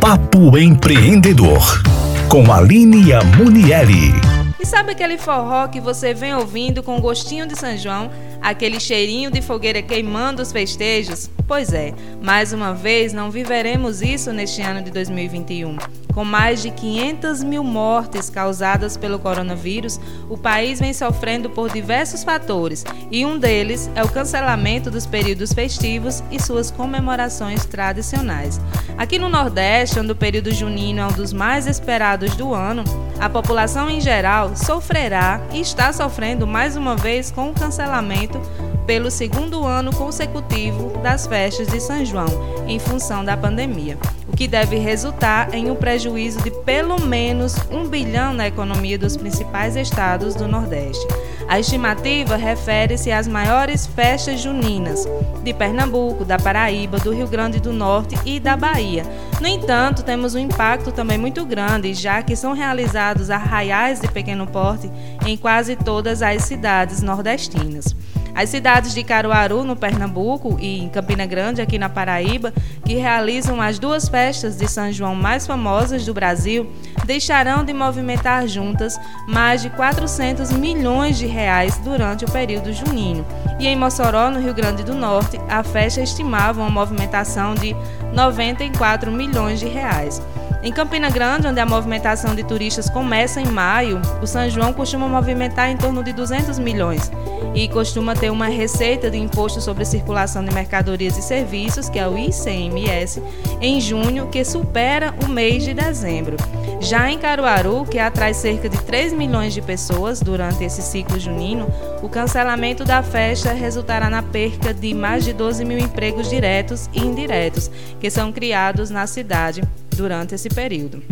Papo Empreendedor, com Aline Amunieri. E sabe aquele forró que você vem ouvindo com gostinho de São João? Aquele cheirinho de fogueira queimando os festejos? Pois é, mais uma vez não viveremos isso neste ano de 2021. Com mais de 500 mil mortes causadas pelo coronavírus, o país vem sofrendo por diversos fatores e um deles é o cancelamento dos períodos festivos e suas comemorações tradicionais. Aqui no Nordeste, onde o período junino é um dos mais esperados do ano, a população em geral sofrerá e está sofrendo mais uma vez com o cancelamento pelo segundo ano consecutivo das festas de São João, em função da pandemia, que deve resultar em um prejuízo de pelo menos um bilhão na economia dos principais estados do Nordeste. A estimativa refere-se às maiores festas juninas de Pernambuco, da Paraíba, do Rio Grande do Norte e da Bahia. No entanto, temos um impacto também muito grande, já que são realizados arraiais de pequeno porte em quase todas as cidades nordestinas. As cidades de Caruaru, no Pernambuco, e em Campina Grande, aqui na Paraíba, que realizam as duas festas de São João mais famosas do Brasil, deixarão de movimentar juntas mais de 400 milhões de reais durante o período junino. E em Mossoró, no Rio Grande do Norte, a festa estimava uma movimentação de 94 milhões de reais. Em Campina Grande, onde a movimentação de turistas começa em maio, o São João costuma movimentar em torno de 200 milhões e costuma ter uma receita de imposto sobre circulação de mercadorias e serviços, que é o ICMS, em junho, que supera o mês de dezembro. Já em Caruaru, que atrai cerca de 3 milhões de pessoas durante esse ciclo junino, o cancelamento da festa resultará na perca de mais de 12 mil empregos diretos e indiretos, que são criados na cidade durante esse período.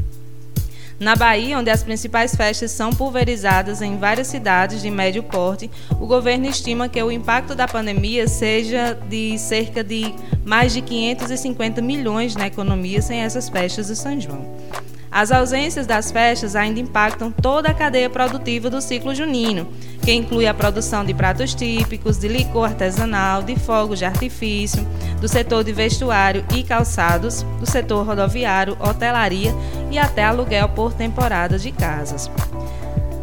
Na Bahia, onde as principais festas são pulverizadas em várias cidades de médio porte, o governo estima que o impacto da pandemia seja de cerca de mais de 550 milhões na economia sem essas festas de São João. As ausências das festas ainda impactam toda a cadeia produtiva do ciclo junino, que inclui a produção de pratos típicos, de licor artesanal, de fogos de artifício, do setor de vestuário e calçados, do setor rodoviário, hotelaria e até aluguel por temporadas de casas.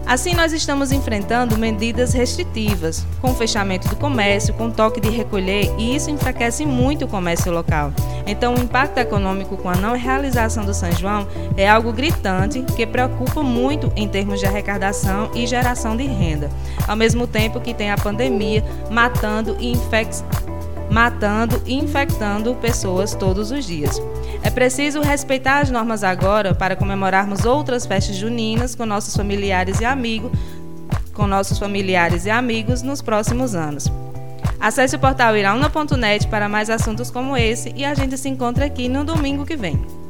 Assim, nós estamos enfrentando medidas restritivas, com o fechamento do comércio, com toque de recolher, e isso enfraquece muito o comércio local. Então, o impacto econômico com a não realização do São João é algo gritante que preocupa muito em termos de arrecadação e geração de renda, ao mesmo tempo que tem a pandemia matando e infectando matando e infectando pessoas todos os dias. É preciso respeitar as normas agora para comemorarmos outras festas juninas com nossos familiares e amigos, com nossos familiares e amigos nos próximos anos. Acesse o portal irauna.net para mais assuntos como esse e a gente se encontra aqui no domingo que vem.